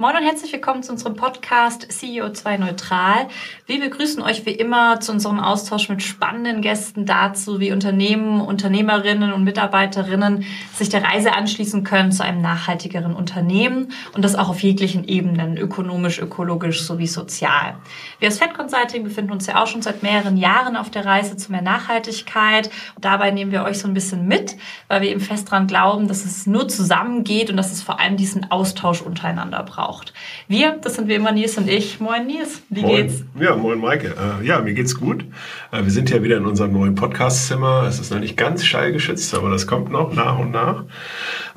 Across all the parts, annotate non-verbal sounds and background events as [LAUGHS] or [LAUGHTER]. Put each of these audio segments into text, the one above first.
Moin und herzlich willkommen zu unserem Podcast CEO2 Neutral. Wir begrüßen euch wie immer zu unserem Austausch mit spannenden Gästen dazu, wie Unternehmen, Unternehmerinnen und Mitarbeiterinnen sich der Reise anschließen können zu einem nachhaltigeren Unternehmen und das auch auf jeglichen Ebenen, ökonomisch, ökologisch sowie sozial. Wir als Fed Consulting befinden uns ja auch schon seit mehreren Jahren auf der Reise zu mehr Nachhaltigkeit dabei nehmen wir euch so ein bisschen mit, weil wir eben fest daran glauben, dass es nur zusammengeht und dass es vor allem diesen Austausch untereinander braucht braucht. Wir, das sind wie immer Nils und ich. Moin Nils, wie moin. geht's? Ja, moin Maike. Äh, ja, mir geht's gut. Äh, wir sind ja wieder in unserem neuen Podcastzimmer. Es ist noch nicht ganz schallgeschützt, aber das kommt noch nach und nach.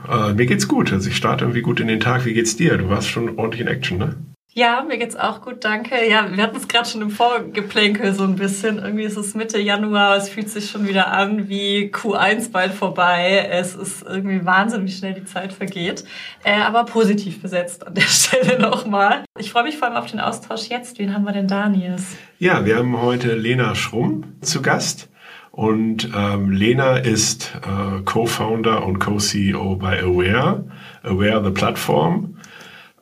Äh, mir geht's gut. Also ich starte irgendwie gut in den Tag. Wie geht's dir? Du warst schon ordentlich in Action, ne? Ja, mir geht's auch gut, danke. Ja, wir hatten es gerade schon im Vorgeplänkel so ein bisschen. Irgendwie ist es Mitte Januar, es fühlt sich schon wieder an wie Q1 bald vorbei. Es ist irgendwie Wahnsinn, wie schnell die Zeit vergeht. Äh, aber positiv besetzt an der [LAUGHS] Stelle nochmal. Ich freue mich vor allem auf den Austausch jetzt. Wen haben wir denn da, Nils? Ja, wir haben heute Lena Schrumm zu Gast. Und ähm, Lena ist äh, Co-Founder und Co-CEO bei Aware, Aware the Platform.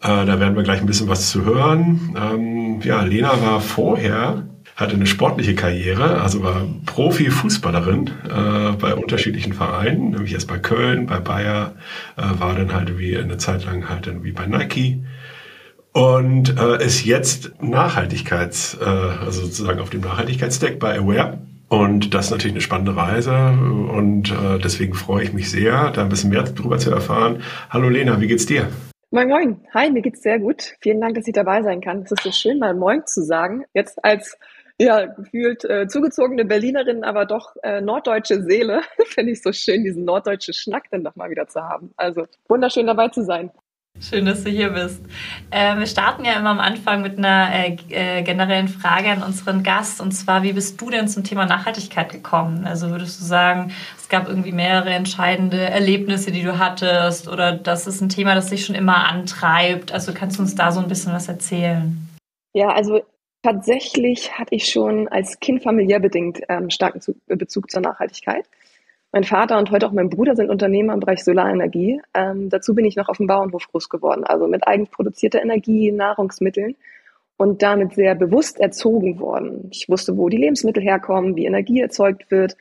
Äh, da werden wir gleich ein bisschen was zu hören. Ähm, ja, Lena war vorher, hatte eine sportliche Karriere, also war Profi-Fußballerin äh, bei unterschiedlichen Vereinen, nämlich erst bei Köln, bei Bayer, äh, war dann halt wie eine Zeit lang halt dann wie bei Nike und äh, ist jetzt Nachhaltigkeits, äh, also sozusagen auf dem Nachhaltigkeitsdeck bei Aware. Und das ist natürlich eine spannende Reise und äh, deswegen freue ich mich sehr, da ein bisschen mehr drüber zu erfahren. Hallo Lena, wie geht's dir? Moin Moin. Hi, mir geht's sehr gut. Vielen Dank, dass ich dabei sein kann. Es ist so schön, mal Moin zu sagen. Jetzt als ja, gefühlt äh, zugezogene Berlinerin, aber doch äh, norddeutsche Seele, [LAUGHS] finde ich so schön, diesen norddeutschen Schnack dann doch mal wieder zu haben. Also wunderschön dabei zu sein. Schön, dass du hier bist. Äh, wir starten ja immer am Anfang mit einer äh, äh, generellen Frage an unseren Gast. Und zwar, wie bist du denn zum Thema Nachhaltigkeit gekommen? Also würdest du sagen, es gab irgendwie mehrere entscheidende Erlebnisse, die du hattest? Oder das ist ein Thema, das dich schon immer antreibt? Also kannst du uns da so ein bisschen was erzählen? Ja, also tatsächlich hatte ich schon als Kind familiär bedingt ähm, starken Bezug zur Nachhaltigkeit. Mein Vater und heute auch mein Bruder sind Unternehmer im Bereich Solarenergie. Ähm, dazu bin ich noch auf dem Bauernhof groß geworden, also mit eigens produzierter Energie, Nahrungsmitteln und damit sehr bewusst erzogen worden. Ich wusste, wo die Lebensmittel herkommen, wie Energie erzeugt wird.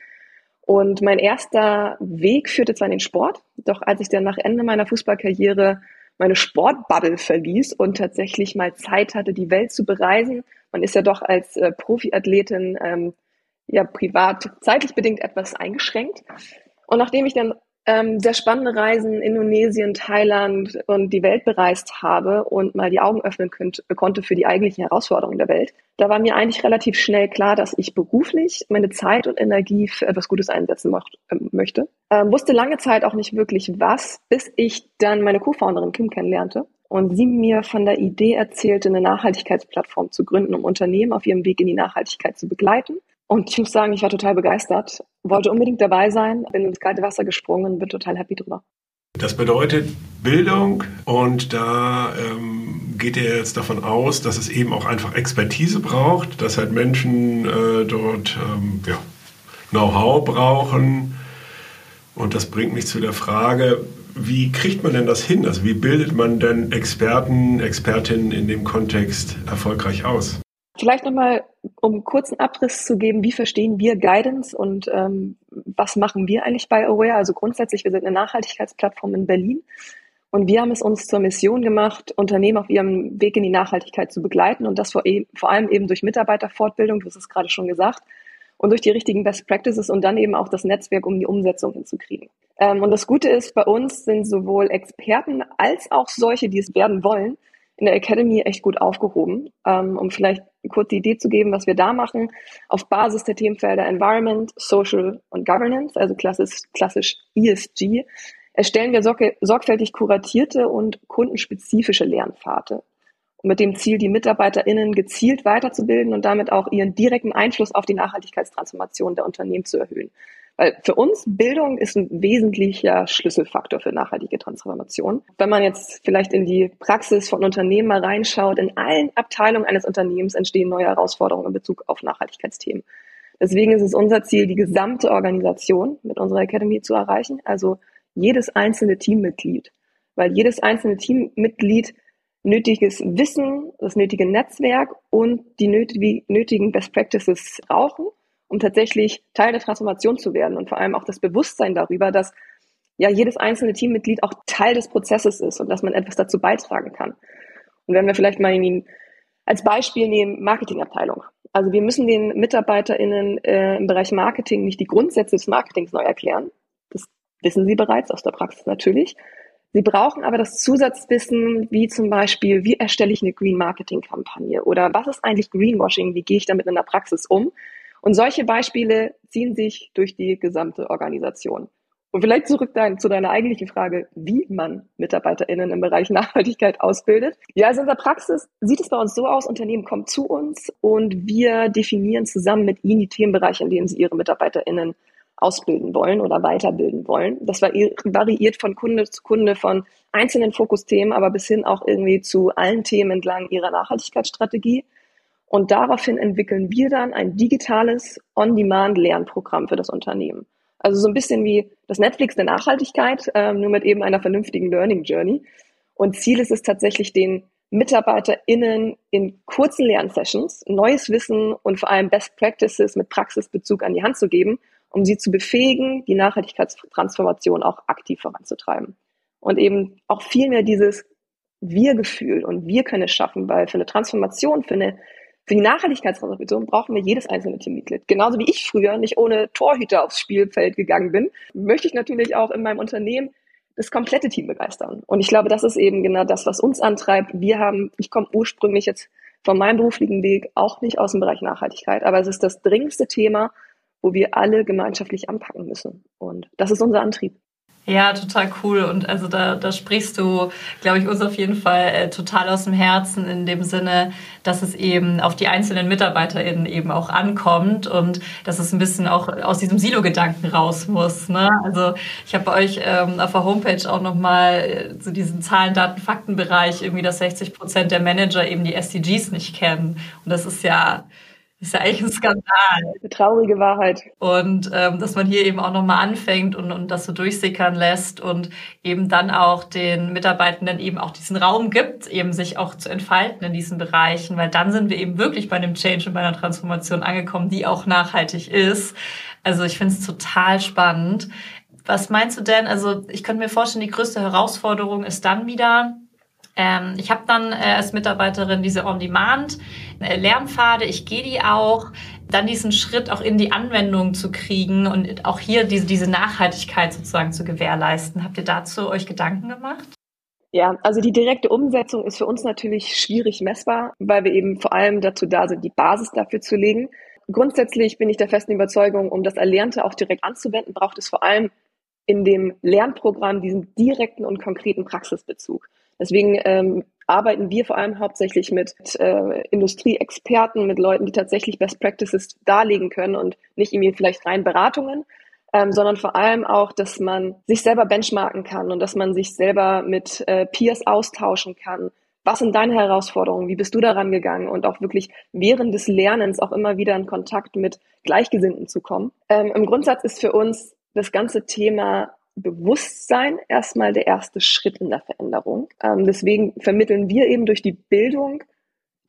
Und mein erster Weg führte zwar in den Sport, doch als ich dann nach Ende meiner Fußballkarriere meine Sportbubble verließ und tatsächlich mal Zeit hatte, die Welt zu bereisen, man ist ja doch als äh, Profiathletin ähm, ja privat zeitlich bedingt etwas eingeschränkt. Und nachdem ich dann ähm, sehr spannende Reisen in Indonesien, Thailand und die Welt bereist habe und mal die Augen öffnen könnt, konnte für die eigentlichen Herausforderungen der Welt, da war mir eigentlich relativ schnell klar, dass ich beruflich meine Zeit und Energie für etwas Gutes einsetzen mocht, äh, möchte. Ähm, wusste lange Zeit auch nicht wirklich was, bis ich dann meine Co-Founderin Kim kennenlernte und sie mir von der Idee erzählte, eine Nachhaltigkeitsplattform zu gründen, um Unternehmen auf ihrem Weg in die Nachhaltigkeit zu begleiten und ich muss sagen, ich war total begeistert, wollte unbedingt dabei sein, bin ins kalte Wasser gesprungen, bin total happy drüber. Das bedeutet Bildung und da ähm, geht ihr jetzt davon aus, dass es eben auch einfach Expertise braucht, dass halt Menschen äh, dort ähm, ja, Know-how brauchen. Und das bringt mich zu der Frage, wie kriegt man denn das hin? Also wie bildet man denn Experten, Expertinnen in dem Kontext erfolgreich aus? Vielleicht nochmal, um einen kurzen Abriss zu geben, wie verstehen wir Guidance und ähm, was machen wir eigentlich bei Aware? Also grundsätzlich, wir sind eine Nachhaltigkeitsplattform in Berlin und wir haben es uns zur Mission gemacht, Unternehmen auf ihrem Weg in die Nachhaltigkeit zu begleiten und das vor, e vor allem eben durch Mitarbeiterfortbildung, du hast es gerade schon gesagt, und durch die richtigen Best Practices und dann eben auch das Netzwerk, um die Umsetzung hinzukriegen. Ähm, und das Gute ist, bei uns sind sowohl Experten als auch solche, die es werden wollen, in der Academy echt gut aufgehoben. Ähm, um vielleicht kurz die Idee zu geben, was wir da machen, auf Basis der Themenfelder Environment, Social und Governance, also klassisch, klassisch ESG, erstellen wir sorgfältig kuratierte und kundenspezifische Lernpfade. Mit dem Ziel, die MitarbeiterInnen gezielt weiterzubilden und damit auch ihren direkten Einfluss auf die Nachhaltigkeitstransformation der Unternehmen zu erhöhen. Weil für uns Bildung ist ein wesentlicher Schlüsselfaktor für nachhaltige Transformation. Wenn man jetzt vielleicht in die Praxis von Unternehmen mal reinschaut, in allen Abteilungen eines Unternehmens entstehen neue Herausforderungen in Bezug auf Nachhaltigkeitsthemen. Deswegen ist es unser Ziel, die gesamte Organisation mit unserer Academy zu erreichen, also jedes einzelne Teammitglied. Weil jedes einzelne Teammitglied nötiges Wissen, das nötige Netzwerk und die nötigen Best Practices brauchen, um tatsächlich Teil der Transformation zu werden und vor allem auch das Bewusstsein darüber, dass ja jedes einzelne Teammitglied auch Teil des Prozesses ist und dass man etwas dazu beitragen kann. Und wenn wir vielleicht mal in als Beispiel nehmen Marketingabteilung. Also wir müssen den MitarbeiterInnen äh, im Bereich Marketing nicht die Grundsätze des Marketings neu erklären. Das wissen sie bereits aus der Praxis natürlich. Sie brauchen aber das Zusatzwissen, wie zum Beispiel, wie erstelle ich eine Green Marketing Kampagne oder was ist eigentlich Greenwashing, wie gehe ich damit in der Praxis um? Und solche Beispiele ziehen sich durch die gesamte Organisation. Und vielleicht zurück dein, zu deiner eigentlichen Frage, wie man MitarbeiterInnen im Bereich [LAUGHS] Nachhaltigkeit ausbildet. Ja, also in der Praxis sieht es bei uns so aus, Unternehmen kommen zu uns und wir definieren zusammen mit ihnen die Themenbereiche, in denen sie ihre MitarbeiterInnen ausbilden wollen oder weiterbilden wollen. Das variiert von Kunde zu Kunde, von einzelnen Fokusthemen, aber bis hin auch irgendwie zu allen Themen entlang ihrer Nachhaltigkeitsstrategie. Und daraufhin entwickeln wir dann ein digitales On-Demand-Lernprogramm für das Unternehmen. Also so ein bisschen wie das Netflix der Nachhaltigkeit, ähm, nur mit eben einer vernünftigen Learning Journey. Und Ziel ist es tatsächlich, den MitarbeiterInnen in kurzen Lernsessions neues Wissen und vor allem Best Practices mit Praxisbezug an die Hand zu geben, um sie zu befähigen, die Nachhaltigkeitstransformation auch aktiv voranzutreiben. Und eben auch viel mehr dieses Wir-Gefühl und wir können es schaffen, weil für eine Transformation, für eine für die Nachhaltigkeitstransformation brauchen wir jedes einzelne Teammitglied. Genauso wie ich früher nicht ohne Torhüter aufs Spielfeld gegangen bin, möchte ich natürlich auch in meinem Unternehmen das komplette Team begeistern. Und ich glaube, das ist eben genau das, was uns antreibt. Wir haben, ich komme ursprünglich jetzt von meinem beruflichen Weg auch nicht aus dem Bereich Nachhaltigkeit, aber es ist das dringendste Thema, wo wir alle gemeinschaftlich anpacken müssen. Und das ist unser Antrieb. Ja, total cool. Und also da, da sprichst du, glaube ich, uns auf jeden Fall äh, total aus dem Herzen in dem Sinne, dass es eben auf die einzelnen MitarbeiterInnen eben auch ankommt und dass es ein bisschen auch aus diesem Silo-Gedanken raus muss. Ne? Also ich habe bei euch ähm, auf der Homepage auch nochmal äh, so diesen Zahlen, Daten, Fakten-Bereich irgendwie, dass 60 Prozent der Manager eben die SDGs nicht kennen. Und das ist ja ist ja eigentlich ein Skandal. Eine traurige Wahrheit. Und ähm, dass man hier eben auch nochmal anfängt und, und das so durchsickern lässt und eben dann auch den Mitarbeitenden eben auch diesen Raum gibt, eben sich auch zu entfalten in diesen Bereichen, weil dann sind wir eben wirklich bei einem Change und bei einer Transformation angekommen, die auch nachhaltig ist. Also ich finde es total spannend. Was meinst du denn? Also ich könnte mir vorstellen, die größte Herausforderung ist dann wieder, ähm, ich habe dann äh, als Mitarbeiterin diese On-Demand-Lernpfade, ich gehe die auch, dann diesen Schritt auch in die Anwendung zu kriegen und auch hier diese, diese Nachhaltigkeit sozusagen zu gewährleisten. Habt ihr dazu euch Gedanken gemacht? Ja, also die direkte Umsetzung ist für uns natürlich schwierig messbar, weil wir eben vor allem dazu da sind, die Basis dafür zu legen. Grundsätzlich bin ich der festen Überzeugung, um das Erlernte auch direkt anzuwenden, braucht es vor allem in dem Lernprogramm diesen direkten und konkreten Praxisbezug. Deswegen ähm, arbeiten wir vor allem hauptsächlich mit äh, Industrieexperten, mit Leuten, die tatsächlich Best Practices darlegen können und nicht irgendwie vielleicht rein Beratungen, ähm, sondern vor allem auch, dass man sich selber benchmarken kann und dass man sich selber mit äh, Peers austauschen kann. Was sind deine Herausforderungen? Wie bist du daran gegangen? Und auch wirklich während des Lernens auch immer wieder in Kontakt mit Gleichgesinnten zu kommen. Ähm, Im Grundsatz ist für uns das ganze Thema Bewusstsein erstmal der erste Schritt in der Veränderung. Ähm, deswegen vermitteln wir eben durch die Bildung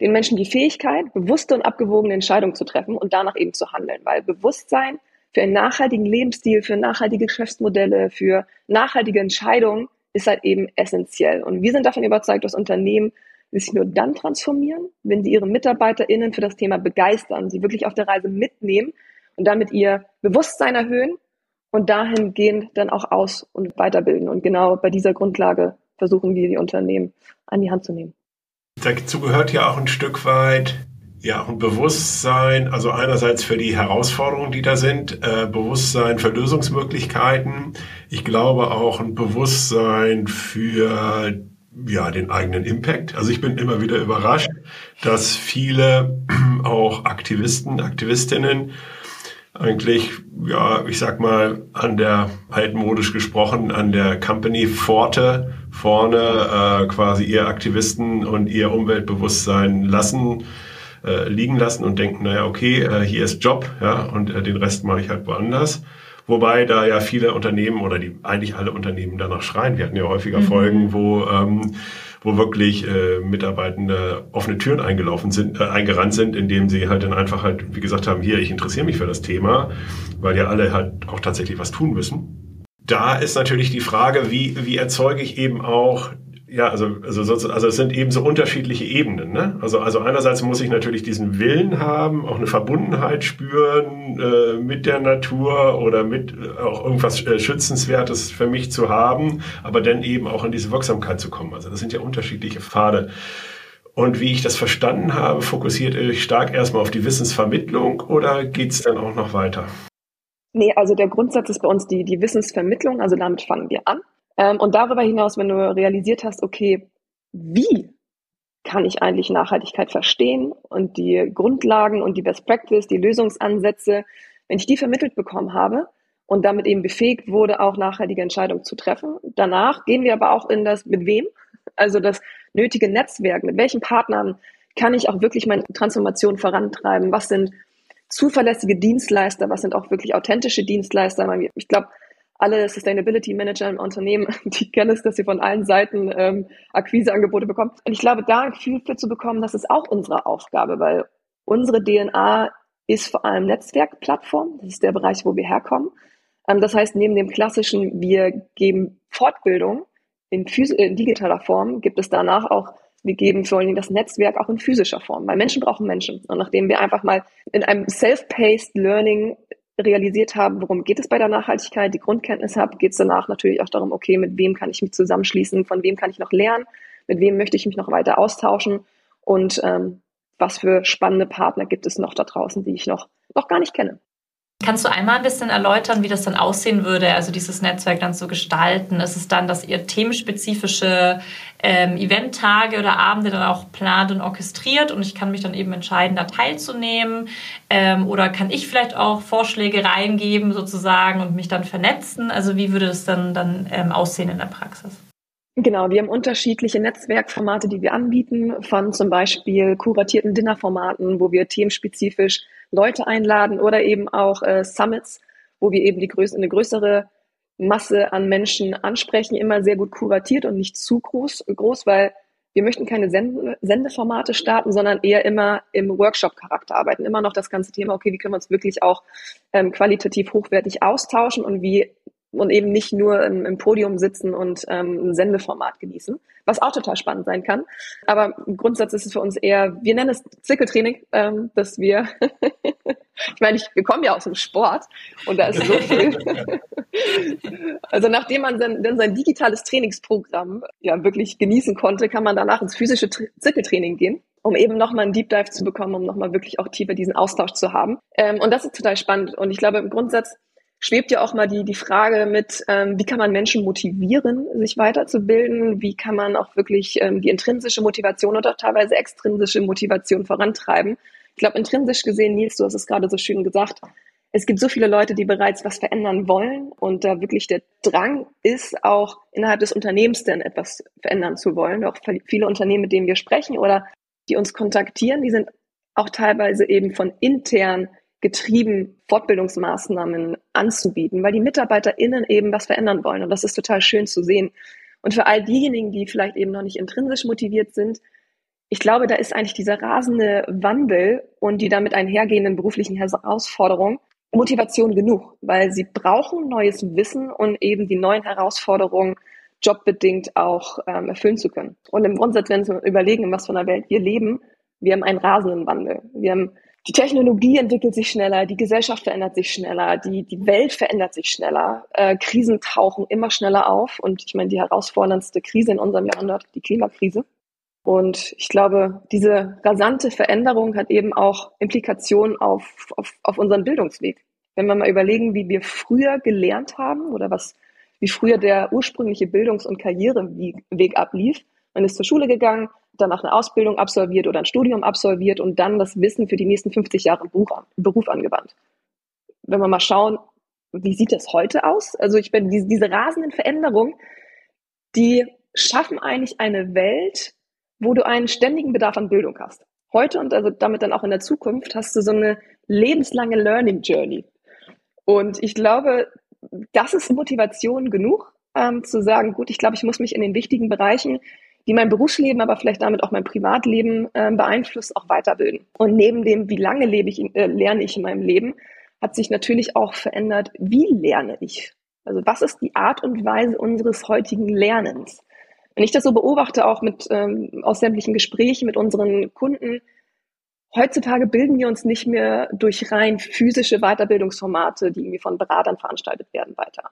den Menschen die Fähigkeit, bewusste und abgewogene Entscheidungen zu treffen und danach eben zu handeln, weil Bewusstsein für einen nachhaltigen Lebensstil, für nachhaltige Geschäftsmodelle, für nachhaltige Entscheidungen ist halt eben essentiell. Und wir sind davon überzeugt, dass Unternehmen sich nur dann transformieren, wenn sie ihre MitarbeiterInnen für das Thema begeistern, sie wirklich auf der Reise mitnehmen und damit ihr Bewusstsein erhöhen und dahingehend dann auch aus- und weiterbilden. Und genau bei dieser Grundlage versuchen wir die Unternehmen an die Hand zu nehmen. Dazu gehört ja auch ein Stück weit ja, ein Bewusstsein, also einerseits für die Herausforderungen, die da sind, äh, Bewusstsein für Lösungsmöglichkeiten. Ich glaube auch ein Bewusstsein für ja, den eigenen Impact. Also ich bin immer wieder überrascht, dass viele [CLEARS THROAT] auch Aktivisten, Aktivistinnen eigentlich, ja, ich sag mal, an der altmodisch gesprochen, an der Company Pforte vorne äh, quasi ihr Aktivisten und ihr Umweltbewusstsein lassen, äh, liegen lassen und denken, naja, okay, äh, hier ist Job, ja, und äh, den Rest mache ich halt woanders. Wobei da ja viele Unternehmen oder die eigentlich alle Unternehmen danach schreien. Wir hatten ja häufiger mhm. Folgen, wo ähm, wo wirklich äh, Mitarbeitende offene Türen eingelaufen sind, äh, eingerannt sind, indem sie halt dann einfach halt, wie gesagt haben, hier, ich interessiere mich für das Thema, weil ja alle halt auch tatsächlich was tun müssen. Da ist natürlich die Frage, wie, wie erzeuge ich eben auch ja, also, also, also es sind eben so unterschiedliche Ebenen. Ne? Also, also einerseits muss ich natürlich diesen Willen haben, auch eine Verbundenheit spüren äh, mit der Natur oder mit äh, auch irgendwas äh, Schützenswertes für mich zu haben, aber dann eben auch in diese Wirksamkeit zu kommen. Also das sind ja unterschiedliche Pfade. Und wie ich das verstanden habe, fokussiert ihr euch stark erstmal auf die Wissensvermittlung oder geht's dann auch noch weiter? Nee, also der Grundsatz ist bei uns die, die Wissensvermittlung, also damit fangen wir an. Ähm, und darüber hinaus, wenn du realisiert hast, okay, wie kann ich eigentlich Nachhaltigkeit verstehen und die Grundlagen und die Best Practice, die Lösungsansätze, wenn ich die vermittelt bekommen habe und damit eben befähigt wurde, auch nachhaltige Entscheidungen zu treffen. Danach gehen wir aber auch in das mit wem, also das nötige Netzwerk, mit welchen Partnern kann ich auch wirklich meine Transformation vorantreiben, was sind zuverlässige Dienstleister, was sind auch wirklich authentische Dienstleister. Ich glaube, alle Sustainability Manager im Unternehmen, [LAUGHS] die kennen es, dass sie von allen Seiten ähm, Akquiseangebote bekommen. Und ich glaube, da ein Gefühl für zu bekommen, das ist auch unsere Aufgabe, weil unsere DNA ist vor allem Netzwerkplattform. Das ist der Bereich, wo wir herkommen. Ähm, das heißt, neben dem klassischen, wir geben Fortbildung in, in digitaler Form, gibt es danach auch wir geben vor allem das Netzwerk auch in physischer Form, weil Menschen brauchen Menschen. Und nachdem wir einfach mal in einem self-paced Learning realisiert habe, worum geht es bei der Nachhaltigkeit, die Grundkenntnis habe, geht es danach natürlich auch darum, okay, mit wem kann ich mich zusammenschließen, von wem kann ich noch lernen, mit wem möchte ich mich noch weiter austauschen und ähm, was für spannende Partner gibt es noch da draußen, die ich noch, noch gar nicht kenne. Kannst du einmal ein bisschen erläutern, wie das dann aussehen würde, also dieses Netzwerk dann zu gestalten? Ist es dann, dass ihr themenspezifische ähm, Eventtage oder Abende dann auch plant und orchestriert und ich kann mich dann eben entscheiden, da teilzunehmen? Ähm, oder kann ich vielleicht auch Vorschläge reingeben sozusagen und mich dann vernetzen? Also wie würde es dann, dann ähm, aussehen in der Praxis? Genau, wir haben unterschiedliche Netzwerkformate, die wir anbieten, von zum Beispiel kuratierten Dinnerformaten, wo wir themenspezifisch Leute einladen oder eben auch äh, Summits, wo wir eben die größ eine größere Masse an Menschen ansprechen, immer sehr gut kuratiert und nicht zu groß, groß weil wir möchten keine Sende Sendeformate starten, sondern eher immer im Workshop-Charakter arbeiten. Immer noch das ganze Thema, okay, wie können wir uns wirklich auch ähm, qualitativ hochwertig austauschen und wie und eben nicht nur im, im Podium sitzen und ähm, ein Sendeformat genießen, was auch total spannend sein kann. Aber im Grundsatz ist es für uns eher, wir nennen es Zirkeltraining, ähm, dass wir, [LAUGHS] ich meine, ich, wir kommen ja aus dem Sport und da ist so viel. [LAUGHS] also nachdem man dann, dann sein digitales Trainingsprogramm ja wirklich genießen konnte, kann man danach ins physische Zirkeltraining gehen um eben nochmal einen Deep Dive zu bekommen, um nochmal wirklich auch tiefer diesen Austausch zu haben. Ähm, und das ist total spannend. Und ich glaube, im Grundsatz schwebt ja auch mal die, die Frage mit, ähm, wie kann man Menschen motivieren, sich weiterzubilden? Wie kann man auch wirklich ähm, die intrinsische Motivation oder teilweise extrinsische Motivation vorantreiben? Ich glaube, intrinsisch gesehen, Nils, du hast es gerade so schön gesagt, es gibt so viele Leute, die bereits was verändern wollen und da wirklich der Drang ist, auch innerhalb des Unternehmens denn etwas verändern zu wollen. Auch viele Unternehmen, mit denen wir sprechen oder die uns kontaktieren, die sind auch teilweise eben von intern getrieben, Fortbildungsmaßnahmen anzubieten, weil die MitarbeiterInnen eben was verändern wollen. Und das ist total schön zu sehen. Und für all diejenigen, die vielleicht eben noch nicht intrinsisch motiviert sind, ich glaube, da ist eigentlich dieser rasende Wandel und die damit einhergehenden beruflichen Herausforderungen Motivation genug, weil sie brauchen neues Wissen und eben die neuen Herausforderungen jobbedingt auch ähm, erfüllen zu können. Und im Grundsatz, wenn wir überlegen, in was von der Welt wir leben, wir haben einen rasenden Wandel. Wir haben die Technologie entwickelt sich schneller, die Gesellschaft verändert sich schneller, die, die Welt verändert sich schneller, äh, Krisen tauchen immer schneller auf und ich meine, die herausforderndste Krise in unserem Jahrhundert, die Klimakrise. Und ich glaube, diese rasante Veränderung hat eben auch Implikationen auf, auf, auf unseren Bildungsweg. Wenn wir mal überlegen, wie wir früher gelernt haben oder was, wie früher der ursprüngliche Bildungs- und Karriereweg ablief, man ist zur Schule gegangen, danach eine Ausbildung absolviert oder ein Studium absolviert und dann das Wissen für die nächsten 50 Jahre im Beruf, angewandt. Wenn wir mal schauen, wie sieht das heute aus? Also ich bin diese, diese rasenden Veränderungen, die schaffen eigentlich eine Welt, wo du einen ständigen Bedarf an Bildung hast. Heute und also damit dann auch in der Zukunft hast du so eine lebenslange Learning Journey. Und ich glaube, das ist Motivation genug, ähm, zu sagen, gut, ich glaube, ich muss mich in den wichtigen Bereichen, die mein Berufsleben, aber vielleicht damit auch mein Privatleben äh, beeinflusst, auch weiterbilden. Und neben dem, wie lange lebe ich, äh, lerne ich in meinem Leben, hat sich natürlich auch verändert, wie lerne ich? Also was ist die Art und Weise unseres heutigen Lernens? Wenn ich das so beobachte, auch mit ähm, aus sämtlichen Gesprächen mit unseren Kunden, heutzutage bilden wir uns nicht mehr durch rein physische Weiterbildungsformate, die irgendwie von Beratern veranstaltet werden, weiter.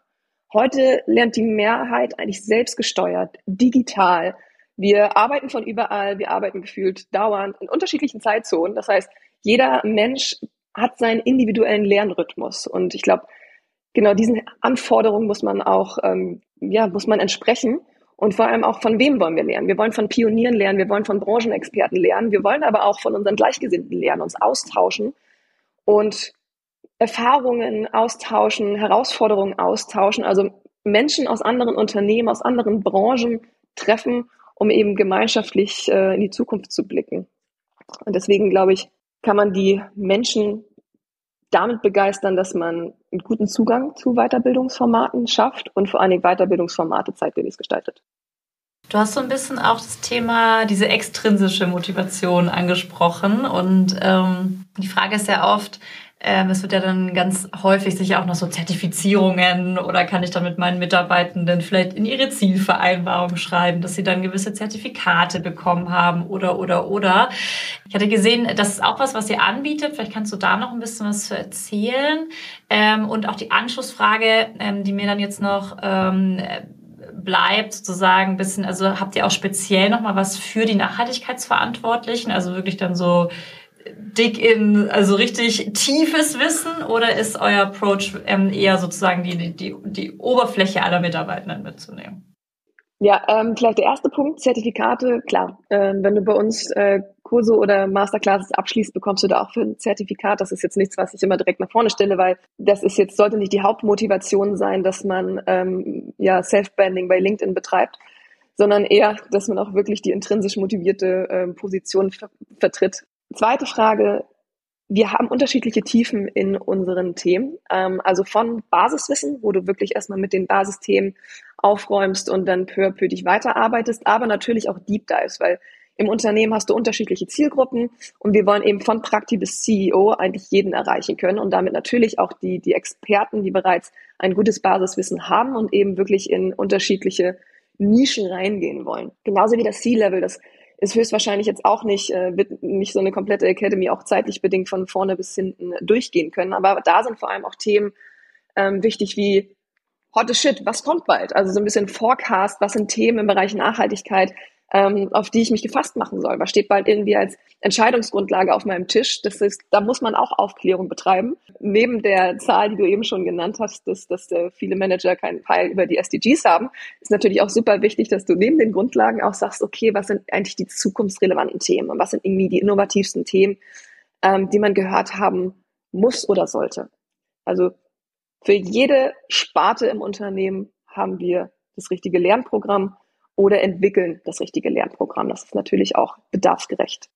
Heute lernt die Mehrheit eigentlich selbstgesteuert, digital. Wir arbeiten von überall, wir arbeiten gefühlt dauernd in unterschiedlichen Zeitzonen. Das heißt, jeder Mensch hat seinen individuellen Lernrhythmus. Und ich glaube, genau diesen Anforderungen muss man auch, ähm, ja, muss man entsprechen. Und vor allem auch, von wem wollen wir lernen? Wir wollen von Pionieren lernen, wir wollen von Branchenexperten lernen, wir wollen aber auch von unseren Gleichgesinnten lernen, uns austauschen und Erfahrungen austauschen, Herausforderungen austauschen, also Menschen aus anderen Unternehmen, aus anderen Branchen treffen, um eben gemeinschaftlich äh, in die Zukunft zu blicken. Und deswegen glaube ich, kann man die Menschen damit begeistern, dass man einen guten Zugang zu Weiterbildungsformaten schafft und vor allen Dingen Weiterbildungsformate zeitgemäß gestaltet. Du hast so ein bisschen auch das Thema, diese extrinsische Motivation angesprochen. Und ähm, die Frage ist ja oft, ähm, es wird ja dann ganz häufig sicher auch noch so Zertifizierungen oder kann ich dann mit meinen Mitarbeitenden vielleicht in ihre Zielvereinbarung schreiben, dass sie dann gewisse Zertifikate bekommen haben oder, oder, oder. Ich hatte gesehen, das ist auch was, was ihr anbietet. Vielleicht kannst du da noch ein bisschen was zu erzählen. Ähm, und auch die Anschlussfrage, ähm, die mir dann jetzt noch ähm, bleibt sozusagen ein bisschen, also habt ihr auch speziell nochmal was für die Nachhaltigkeitsverantwortlichen, also wirklich dann so dick in, also richtig tiefes Wissen oder ist euer Approach ähm, eher sozusagen die, die, die Oberfläche aller Mitarbeitenden mitzunehmen? Ja, ähm, vielleicht der erste Punkt, Zertifikate. Klar, ähm, wenn du bei uns äh, Kurse oder Masterclasses abschließt, bekommst du da auch für ein Zertifikat. Das ist jetzt nichts, was ich immer direkt nach vorne stelle, weil das ist jetzt, sollte nicht die Hauptmotivation sein, dass man ähm, ja Self-Branding bei LinkedIn betreibt, sondern eher, dass man auch wirklich die intrinsisch motivierte ähm, Position ver vertritt Zweite Frage. Wir haben unterschiedliche Tiefen in unseren Themen. Ähm, also von Basiswissen, wo du wirklich erstmal mit den Basisthemen aufräumst und dann peu à peu dich weiterarbeitest, aber natürlich auch Deep Dives, weil im Unternehmen hast du unterschiedliche Zielgruppen und wir wollen eben von Prakti bis CEO eigentlich jeden erreichen können und damit natürlich auch die, die Experten, die bereits ein gutes Basiswissen haben und eben wirklich in unterschiedliche Nischen reingehen wollen. Genauso wie das C-Level, das ist höchstwahrscheinlich jetzt auch nicht, äh, wird nicht so eine komplette Academy auch zeitlich bedingt von vorne bis hinten durchgehen können. Aber da sind vor allem auch Themen ähm, wichtig wie Hot Shit, was kommt bald? Also so ein bisschen Forecast, was sind Themen im Bereich Nachhaltigkeit, ähm, auf die ich mich gefasst machen soll. Was steht bald irgendwie als Entscheidungsgrundlage auf meinem Tisch? Das ist, da muss man auch Aufklärung betreiben. Neben der Zahl, die du eben schon genannt hast, dass, dass äh, viele Manager keinen Pfeil über die SDGs haben, ist natürlich auch super wichtig, dass du neben den Grundlagen auch sagst, okay, was sind eigentlich die zukunftsrelevanten Themen und was sind irgendwie die innovativsten Themen, ähm, die man gehört haben muss oder sollte. Also für jede Sparte im Unternehmen haben wir das richtige Lernprogramm oder entwickeln das richtige Lernprogramm. Das ist natürlich auch bedarfsgerecht.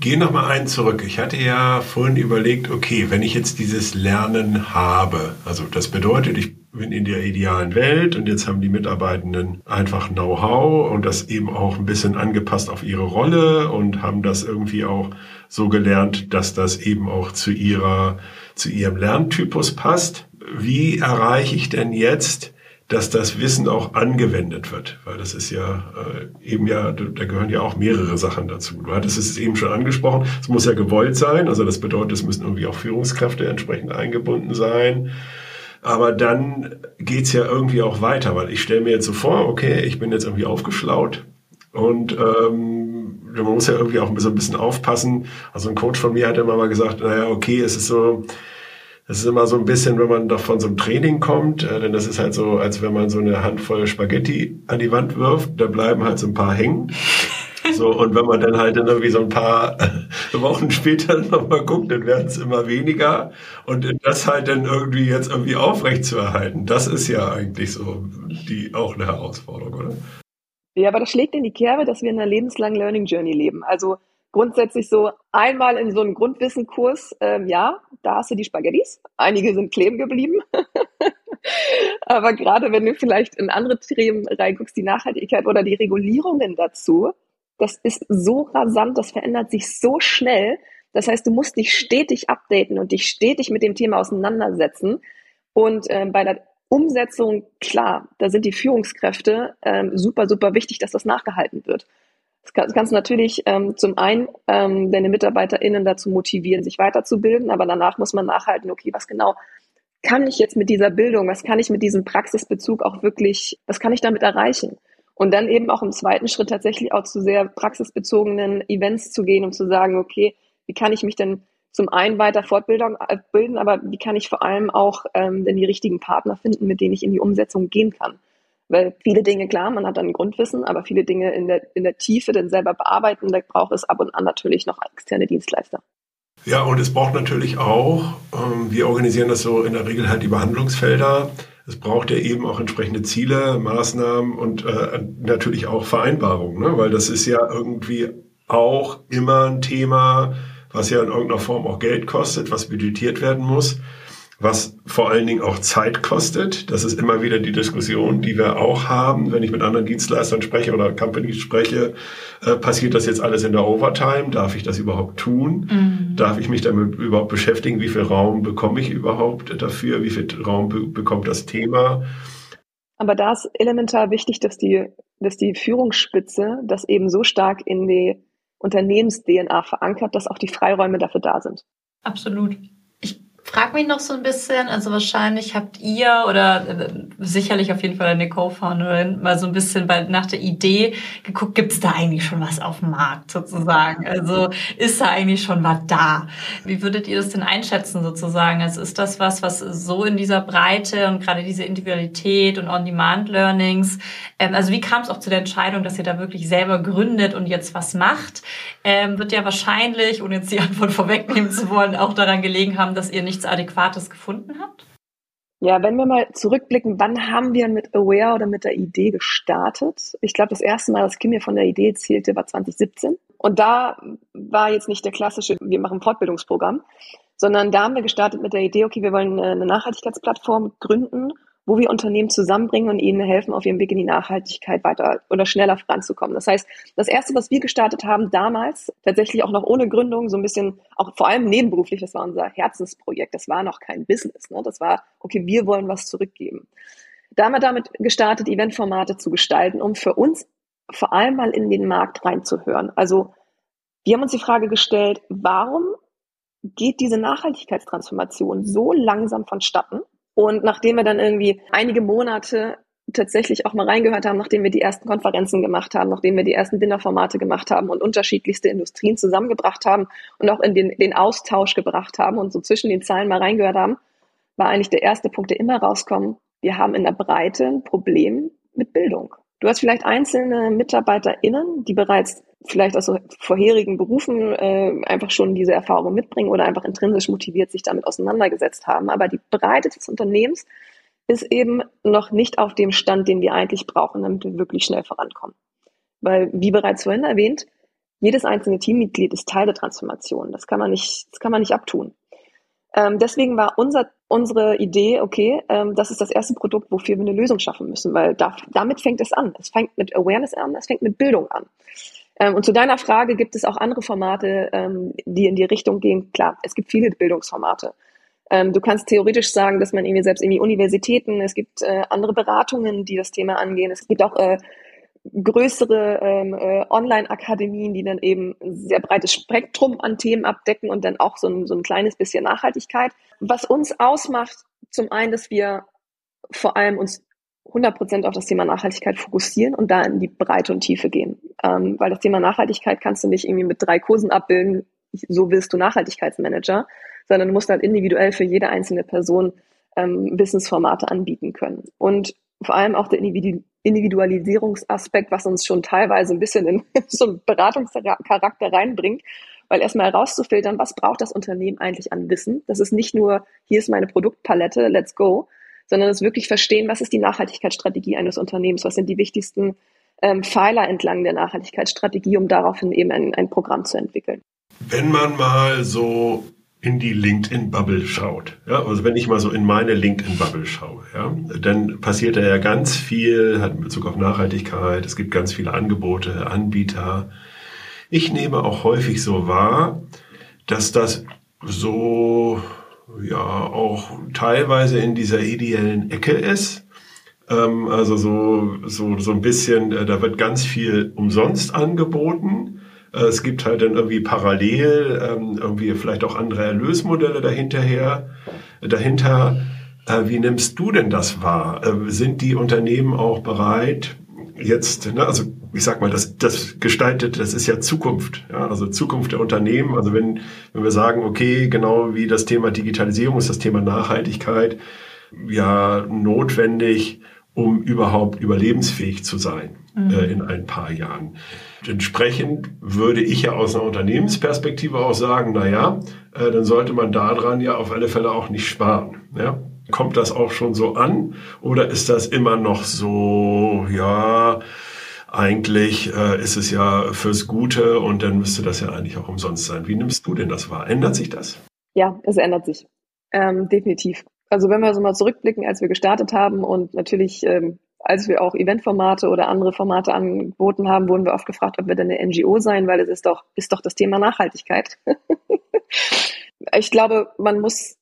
Geh noch mal einen zurück. Ich hatte ja vorhin überlegt, okay, wenn ich jetzt dieses Lernen habe, also das bedeutet, ich bin in der idealen Welt und jetzt haben die Mitarbeitenden einfach Know-how und das eben auch ein bisschen angepasst auf ihre Rolle und haben das irgendwie auch so gelernt, dass das eben auch zu ihrer, zu ihrem Lerntypus passt. Wie erreiche ich denn jetzt dass das Wissen auch angewendet wird, weil das ist ja äh, eben ja, da gehören ja auch mehrere Sachen dazu. Du hattest es eben schon angesprochen, es muss ja gewollt sein, also das bedeutet, es müssen irgendwie auch Führungskräfte entsprechend eingebunden sein. Aber dann geht's ja irgendwie auch weiter, weil ich stelle mir jetzt so vor, okay, ich bin jetzt irgendwie aufgeschlaut und ähm, man muss ja irgendwie auch so ein bisschen aufpassen. Also ein Coach von mir hat immer mal gesagt, naja, okay, es ist so, das ist immer so ein bisschen, wenn man doch von so einem Training kommt, äh, denn das ist halt so, als wenn man so eine Handvoll Spaghetti an die Wand wirft, da bleiben halt so ein paar hängen. [LAUGHS] So, und wenn man dann halt dann irgendwie so ein paar [LAUGHS] Wochen später [LAUGHS] nochmal guckt, dann werden es immer weniger. Und das halt dann irgendwie jetzt irgendwie aufrecht zu erhalten, das ist ja eigentlich so die auch eine Herausforderung, oder? Ja, aber das schlägt in die Kerbe, dass wir in einer lebenslangen Learning Journey leben. Also grundsätzlich so einmal in so einem Grundwissenkurs, ähm, ja, da hast du die Spaghettis. Einige sind kleben geblieben. [LAUGHS] Aber gerade wenn du vielleicht in andere Themen reinguckst, die Nachhaltigkeit oder die Regulierungen dazu, das ist so rasant, das verändert sich so schnell. Das heißt, du musst dich stetig updaten und dich stetig mit dem Thema auseinandersetzen. Und ähm, bei der Umsetzung, klar, da sind die Führungskräfte ähm, super, super wichtig, dass das nachgehalten wird. Das kannst du natürlich ähm, zum einen ähm, deine MitarbeiterInnen dazu motivieren, sich weiterzubilden, aber danach muss man nachhalten, okay, was genau kann ich jetzt mit dieser Bildung, was kann ich mit diesem Praxisbezug auch wirklich, was kann ich damit erreichen? Und dann eben auch im zweiten Schritt tatsächlich auch zu sehr praxisbezogenen Events zu gehen und zu sagen, okay, wie kann ich mich denn zum einen weiter fortbilden, äh, bilden, aber wie kann ich vor allem auch ähm, denn die richtigen Partner finden, mit denen ich in die Umsetzung gehen kann? Weil viele Dinge, klar, man hat dann Grundwissen, aber viele Dinge in der, in der Tiefe dann selber bearbeiten, da braucht es ab und an natürlich noch externe Dienstleister. Ja, und es braucht natürlich auch, ähm, wir organisieren das so in der Regel halt die Behandlungsfelder. Es braucht ja eben auch entsprechende Ziele, Maßnahmen und äh, natürlich auch Vereinbarungen, ne? weil das ist ja irgendwie auch immer ein Thema, was ja in irgendeiner Form auch Geld kostet, was budgetiert werden muss was vor allen Dingen auch Zeit kostet. Das ist immer wieder die Diskussion, die wir auch haben, wenn ich mit anderen Dienstleistern spreche oder Companies spreche. Äh, passiert das jetzt alles in der Overtime? Darf ich das überhaupt tun? Mhm. Darf ich mich damit überhaupt beschäftigen? Wie viel Raum bekomme ich überhaupt dafür? Wie viel Raum be bekommt das Thema? Aber da ist elementar wichtig, dass die, dass die Führungsspitze das eben so stark in die Unternehmens-DNA verankert, dass auch die Freiräume dafür da sind. Absolut frag mich noch so ein bisschen, also wahrscheinlich habt ihr oder äh, sicherlich auf jeden Fall eine Co-Founderin mal so ein bisschen bei, nach der Idee geguckt, gibt es da eigentlich schon was auf dem Markt sozusagen? Also ist da eigentlich schon was da? Wie würdet ihr das denn einschätzen sozusagen? Also ist das was, was so in dieser Breite und gerade diese Individualität und On-Demand-Learnings, ähm, also wie kam es auch zu der Entscheidung, dass ihr da wirklich selber gründet und jetzt was macht? Ähm, wird ja wahrscheinlich, ohne jetzt die [LAUGHS] Antwort vorwegnehmen zu wollen, auch daran gelegen haben, dass ihr nicht nichts Adäquates gefunden habt? Ja, wenn wir mal zurückblicken, wann haben wir mit Aware oder mit der Idee gestartet? Ich glaube, das erste Mal, dass Kim mir von der Idee erzählte, war 2017. Und da war jetzt nicht der klassische, wir machen Fortbildungsprogramm, sondern da haben wir gestartet mit der Idee, okay, wir wollen eine Nachhaltigkeitsplattform gründen wo wir Unternehmen zusammenbringen und ihnen helfen, auf ihrem Weg in die Nachhaltigkeit weiter oder schneller voranzukommen. Das heißt, das erste, was wir gestartet haben damals, tatsächlich auch noch ohne Gründung, so ein bisschen, auch vor allem nebenberuflich, das war unser Herzensprojekt. Das war noch kein Business. Ne? Das war, okay, wir wollen was zurückgeben. Da haben wir damit gestartet, Eventformate zu gestalten, um für uns vor allem mal in den Markt reinzuhören. Also, wir haben uns die Frage gestellt, warum geht diese Nachhaltigkeitstransformation so langsam vonstatten? Und nachdem wir dann irgendwie einige Monate tatsächlich auch mal reingehört haben, nachdem wir die ersten Konferenzen gemacht haben, nachdem wir die ersten Dinnerformate gemacht haben und unterschiedlichste Industrien zusammengebracht haben und auch in den, den Austausch gebracht haben und so zwischen den Zeilen mal reingehört haben, war eigentlich der erste Punkt, der immer rauskommt. Wir haben in der Breite ein Problem mit Bildung. Du hast vielleicht einzelne MitarbeiterInnen, die bereits vielleicht aus vorherigen Berufen äh, einfach schon diese Erfahrung mitbringen oder einfach intrinsisch motiviert sich damit auseinandergesetzt haben. Aber die Breite des Unternehmens ist eben noch nicht auf dem Stand, den wir eigentlich brauchen, damit wir wirklich schnell vorankommen. Weil, wie bereits vorhin erwähnt, jedes einzelne Teammitglied ist Teil der Transformation. Das kann man nicht, das kann man nicht abtun. Ähm, deswegen war unser, unsere Idee, okay, ähm, das ist das erste Produkt, wofür wir eine Lösung schaffen müssen, weil da, damit fängt es an. Es fängt mit Awareness an, es fängt mit Bildung an. Ähm, und zu deiner Frage gibt es auch andere Formate, ähm, die in die Richtung gehen. Klar, es gibt viele Bildungsformate. Ähm, du kannst theoretisch sagen, dass man irgendwie selbst irgendwie Universitäten, es gibt äh, andere Beratungen, die das Thema angehen. Es gibt auch äh, größere ähm, äh, Online-Akademien, die dann eben ein sehr breites Spektrum an Themen abdecken und dann auch so ein, so ein kleines bisschen Nachhaltigkeit. Was uns ausmacht, zum einen, dass wir vor allem uns 100 Prozent auf das Thema Nachhaltigkeit fokussieren und da in die Breite und Tiefe gehen. Ähm, weil das Thema Nachhaltigkeit kannst du nicht irgendwie mit drei Kursen abbilden, so willst du Nachhaltigkeitsmanager, sondern du musst halt individuell für jede einzelne Person ähm, Wissensformate anbieten können. Und vor allem auch der Individualisierungsaspekt, was uns schon teilweise ein bisschen in [LAUGHS] so einen Beratungscharakter reinbringt, weil erstmal herauszufiltern, was braucht das Unternehmen eigentlich an Wissen. Das ist nicht nur, hier ist meine Produktpalette, let's go, sondern es wirklich verstehen, was ist die Nachhaltigkeitsstrategie eines Unternehmens, was sind die wichtigsten ähm, Pfeiler entlang der Nachhaltigkeitsstrategie, um daraufhin eben ein, ein Programm zu entwickeln. Wenn man mal so in die LinkedIn-Bubble schaut, ja, also wenn ich mal so in meine LinkedIn-Bubble schaue, ja, dann passiert da ja ganz viel, hat in Bezug auf Nachhaltigkeit, es gibt ganz viele Angebote, Anbieter. Ich nehme auch häufig so wahr, dass das so, ja, auch teilweise in dieser ideellen Ecke ist. Ähm, also so, so, so ein bisschen, äh, da wird ganz viel umsonst angeboten es gibt halt dann irgendwie parallel ähm, irgendwie vielleicht auch andere Erlösmodelle dahinterher, dahinter. Äh, wie nimmst du denn das wahr? Äh, sind die Unternehmen auch bereit, jetzt, ne, also ich sag mal, das, das gestaltet, das ist ja Zukunft, ja, also Zukunft der Unternehmen. Also wenn, wenn wir sagen, okay, genau wie das Thema Digitalisierung ist das Thema Nachhaltigkeit ja notwendig, um überhaupt überlebensfähig zu sein mhm. äh, in ein paar Jahren. Entsprechend würde ich ja aus einer Unternehmensperspektive auch sagen, na ja, äh, dann sollte man daran ja auf alle Fälle auch nicht sparen. Ja? Kommt das auch schon so an oder ist das immer noch so, ja, eigentlich äh, ist es ja fürs Gute und dann müsste das ja eigentlich auch umsonst sein. Wie nimmst du denn das wahr? Ändert sich das? Ja, es ändert sich. Ähm, definitiv. Also wenn wir so mal zurückblicken, als wir gestartet haben und natürlich ähm, als wir auch Eventformate oder andere Formate angeboten haben, wurden wir oft gefragt, ob wir denn eine NGO sein, weil es ist doch, ist doch das Thema Nachhaltigkeit. [LAUGHS] ich glaube, man muss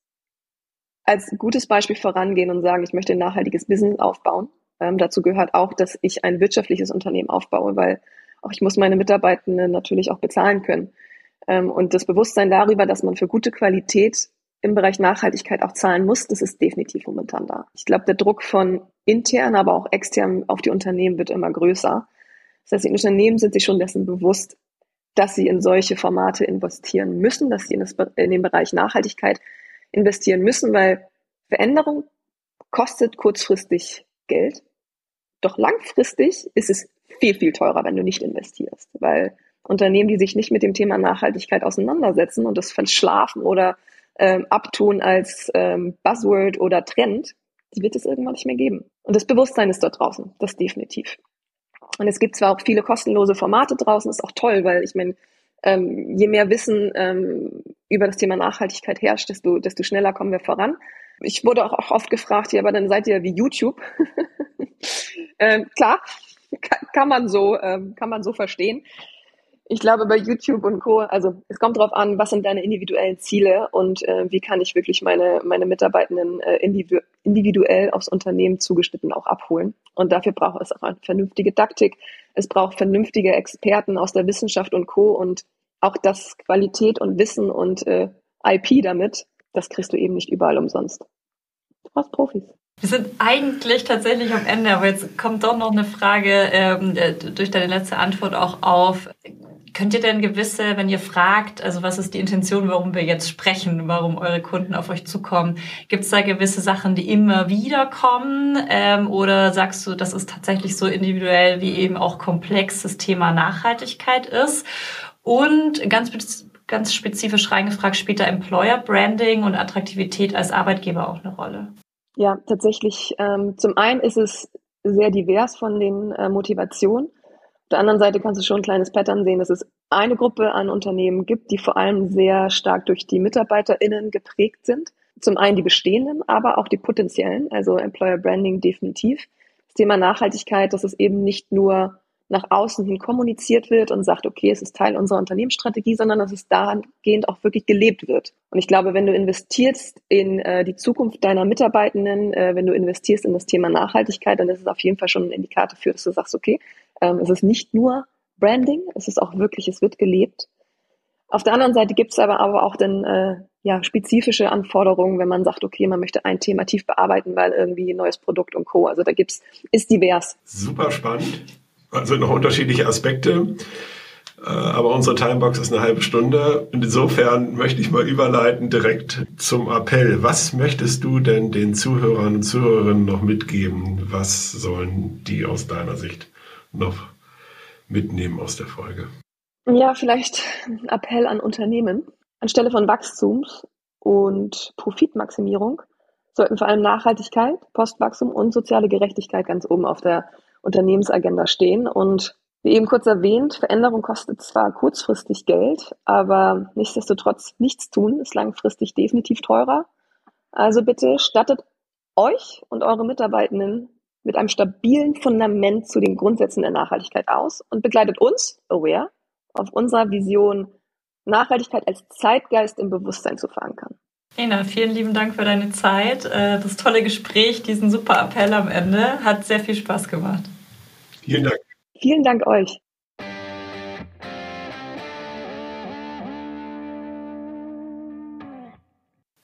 als gutes Beispiel vorangehen und sagen, ich möchte ein nachhaltiges Business aufbauen. Ähm, dazu gehört auch, dass ich ein wirtschaftliches Unternehmen aufbaue, weil auch ich muss meine Mitarbeitenden natürlich auch bezahlen können. Ähm, und das Bewusstsein darüber, dass man für gute Qualität im Bereich Nachhaltigkeit auch zahlen muss, das ist definitiv momentan da. Ich glaube, der Druck von intern, aber auch extern auf die Unternehmen wird immer größer. Das heißt, die Unternehmen sind sich schon dessen bewusst, dass sie in solche Formate investieren müssen, dass sie in, das, in den Bereich Nachhaltigkeit investieren müssen, weil Veränderung kostet kurzfristig Geld. Doch langfristig ist es viel, viel teurer, wenn du nicht investierst, weil Unternehmen, die sich nicht mit dem Thema Nachhaltigkeit auseinandersetzen und das verschlafen oder ähm, abtun als ähm, Buzzword oder Trend, die wird es irgendwann nicht mehr geben. Und das Bewusstsein ist dort draußen, das definitiv. Und es gibt zwar auch viele kostenlose Formate draußen, ist auch toll, weil ich meine, ähm, je mehr Wissen ähm, über das Thema Nachhaltigkeit herrscht, desto, desto schneller kommen wir voran. Ich wurde auch oft gefragt, ja, aber dann seid ihr wie YouTube. [LAUGHS] ähm, klar, [LAUGHS] kann man so, ähm, kann man so verstehen ich glaube bei YouTube und Co. Also es kommt darauf an, was sind deine individuellen Ziele und äh, wie kann ich wirklich meine meine Mitarbeitenden äh, individuell aufs Unternehmen zugeschnitten auch abholen. Und dafür braucht es auch eine vernünftige Taktik. Es braucht vernünftige Experten aus der Wissenschaft und Co. Und auch das Qualität und Wissen und äh, IP damit, das kriegst du eben nicht überall umsonst. Du brauchst Profis. Wir sind eigentlich tatsächlich am Ende, aber jetzt kommt doch noch eine Frage ähm, äh, durch deine letzte Antwort auch auf. Könnt ihr denn gewisse, wenn ihr fragt, also was ist die Intention, warum wir jetzt sprechen, warum eure Kunden auf euch zukommen, gibt es da gewisse Sachen, die immer wieder kommen? Ähm, oder sagst du, das ist tatsächlich so individuell, wie eben auch komplex das Thema Nachhaltigkeit ist? Und ganz, ganz spezifisch reingefragt, spielt da Employer Branding und Attraktivität als Arbeitgeber auch eine Rolle? Ja, tatsächlich. Ähm, zum einen ist es sehr divers von den äh, Motivationen der anderen Seite kannst du schon ein kleines Pattern sehen, dass es eine Gruppe an Unternehmen gibt, die vor allem sehr stark durch die MitarbeiterInnen geprägt sind. Zum einen die bestehenden, aber auch die potenziellen, also Employer Branding definitiv. Das Thema Nachhaltigkeit, dass es eben nicht nur nach außen hin kommuniziert wird und sagt, okay, es ist Teil unserer Unternehmensstrategie, sondern dass es dahingehend auch wirklich gelebt wird. Und ich glaube, wenn du investierst in äh, die Zukunft deiner Mitarbeitenden, äh, wenn du investierst in das Thema Nachhaltigkeit, dann ist es auf jeden Fall schon ein Indikator für, dass du sagst, okay, ähm, es ist nicht nur Branding, es ist auch wirklich, es wird gelebt. Auf der anderen Seite gibt es aber, aber auch dann äh, ja, spezifische Anforderungen, wenn man sagt, okay, man möchte ein Thema tief bearbeiten, weil irgendwie neues Produkt und Co. Also da gibt's, ist divers. Super spannend. Also noch unterschiedliche Aspekte. Äh, aber unsere Timebox ist eine halbe Stunde. Und insofern möchte ich mal überleiten direkt zum Appell. Was möchtest du denn den Zuhörern und Zuhörerinnen noch mitgeben? Was sollen die aus deiner Sicht noch mitnehmen aus der Folge? Ja, vielleicht ein Appell an Unternehmen. Anstelle von Wachstums und Profitmaximierung sollten vor allem Nachhaltigkeit, Postwachstum und soziale Gerechtigkeit ganz oben auf der Unternehmensagenda stehen. Und wie eben kurz erwähnt, Veränderung kostet zwar kurzfristig Geld, aber nichtsdestotrotz nichts tun ist langfristig definitiv teurer. Also bitte stattet euch und eure Mitarbeitenden mit einem stabilen Fundament zu den Grundsätzen der Nachhaltigkeit aus und begleitet uns, Aware, auf unserer Vision, Nachhaltigkeit als Zeitgeist im Bewusstsein zu verankern. Ena, vielen lieben Dank für deine Zeit, äh, das tolle Gespräch, diesen super Appell am Ende. Hat sehr viel Spaß gemacht. Vielen Dank. Vielen Dank euch.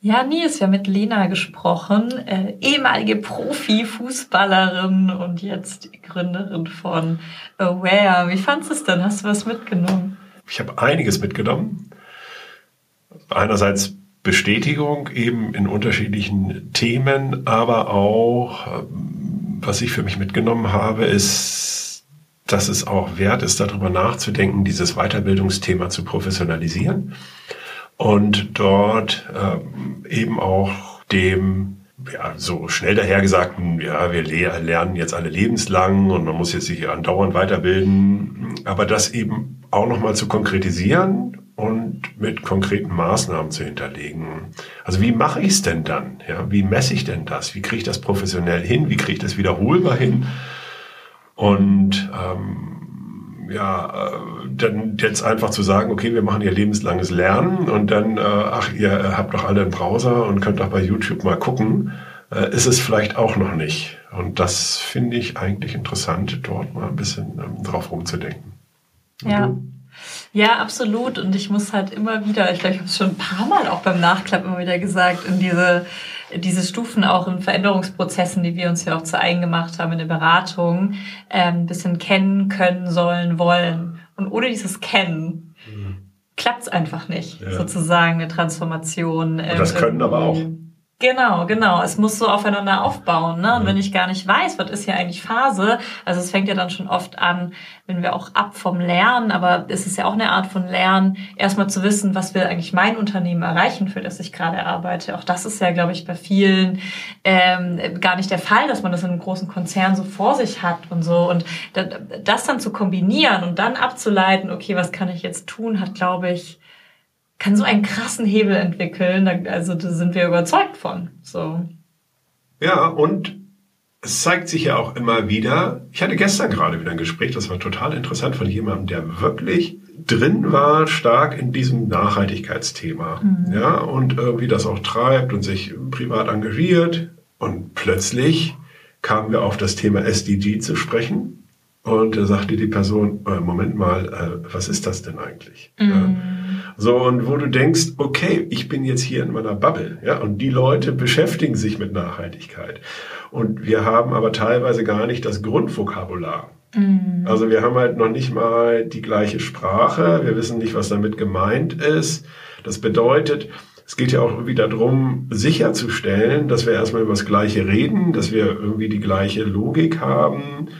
Ja, nie ist ja mit Lena gesprochen, äh, ehemalige Profi-Fußballerin und jetzt Gründerin von Aware. Wie fandest du es denn? Hast du was mitgenommen? Ich habe einiges mitgenommen. Einerseits Bestätigung eben in unterschiedlichen Themen, aber auch, ähm, was ich für mich mitgenommen habe, ist, dass es auch wert ist, darüber nachzudenken, dieses Weiterbildungsthema zu professionalisieren und dort ähm, eben auch dem ja, so schnell dahergesagten, ja, wir lernen jetzt alle lebenslang und man muss jetzt sich andauernd weiterbilden, aber das eben auch nochmal zu konkretisieren und mit konkreten Maßnahmen zu hinterlegen. Also wie mache ich es denn dann? Ja, wie messe ich denn das? Wie kriege ich das professionell hin? Wie kriege ich das wiederholbar hin? Und ähm, ja, äh, dann jetzt einfach zu sagen, okay, wir machen hier lebenslanges Lernen und dann, äh, ach, ihr habt doch alle einen Browser und könnt doch bei YouTube mal gucken, äh, ist es vielleicht auch noch nicht. Und das finde ich eigentlich interessant, dort mal ein bisschen ähm, drauf rumzudenken. Und ja. Du? Ja, absolut. Und ich muss halt immer wieder, ich glaube, ich habe es schon ein paar Mal auch beim Nachklapp immer wieder gesagt, in diese diese Stufen auch in Veränderungsprozessen, die wir uns ja auch zu eigen gemacht haben in der Beratung, ähm, ein bisschen kennen können sollen, wollen. Und ohne dieses Kennen mhm. klappt es einfach nicht, ja. sozusagen eine Transformation. Und das können aber auch. Genau, genau. Es muss so aufeinander aufbauen. Ne? Und mhm. wenn ich gar nicht weiß, was ist hier eigentlich Phase, also es fängt ja dann schon oft an, wenn wir auch ab vom Lernen, aber es ist ja auch eine Art von Lernen, erstmal zu wissen, was will eigentlich mein Unternehmen erreichen, für das ich gerade arbeite. Auch das ist ja, glaube ich, bei vielen ähm, gar nicht der Fall, dass man das in einem großen Konzern so vor sich hat und so. Und das dann zu kombinieren und dann abzuleiten, okay, was kann ich jetzt tun, hat, glaube ich, kann so einen krassen Hebel entwickeln. Also da sind wir überzeugt von. So. Ja, und es zeigt sich ja auch immer wieder. Ich hatte gestern gerade wieder ein Gespräch, das war total interessant von jemandem, der wirklich drin war, stark in diesem Nachhaltigkeitsthema. Mhm. Ja, und irgendwie das auch treibt und sich privat engagiert. Und plötzlich kamen wir auf das Thema SDG zu sprechen. Und da sagte die Person, äh, Moment mal, äh, was ist das denn eigentlich? Mhm. Ja. So, und wo du denkst, okay, ich bin jetzt hier in meiner Bubble, ja, und die Leute beschäftigen sich mit Nachhaltigkeit. Und wir haben aber teilweise gar nicht das Grundvokabular. Mhm. Also wir haben halt noch nicht mal die gleiche Sprache. Wir wissen nicht, was damit gemeint ist. Das bedeutet, es geht ja auch irgendwie darum, sicherzustellen, dass wir erstmal über das Gleiche reden, dass wir irgendwie die gleiche Logik haben,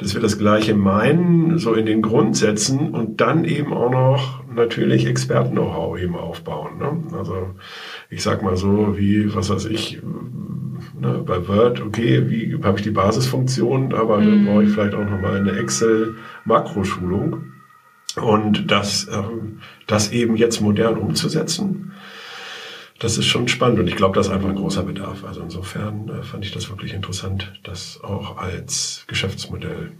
dass wir das Gleiche meinen, so in den Grundsätzen und dann eben auch noch natürlich Experten-Know-how eben aufbauen. Ne? Also ich sag mal so, wie, was weiß ich, ne, bei Word, okay, wie habe ich die Basisfunktion, aber mhm. dann brauche ich vielleicht auch nochmal eine Excel-Makroschulung. Und das, ähm, das eben jetzt modern umzusetzen, das ist schon spannend und ich glaube, das ist einfach ein großer Bedarf. Also insofern äh, fand ich das wirklich interessant, das auch als Geschäftsmodell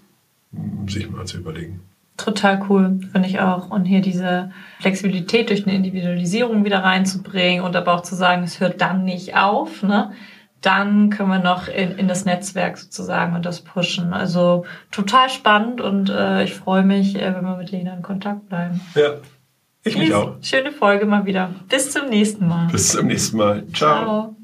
sich mal zu überlegen. Total cool, finde ich auch. Und hier diese Flexibilität durch eine Individualisierung wieder reinzubringen und aber auch zu sagen, es hört dann nicht auf, ne? Dann können wir noch in, in das Netzwerk sozusagen und das pushen. Also total spannend und äh, ich freue mich, äh, wenn wir mit Lena in Kontakt bleiben. Ja, ich mich auch. Schöne Folge mal wieder. Bis zum nächsten Mal. Bis zum nächsten Mal. Ciao. Ciao.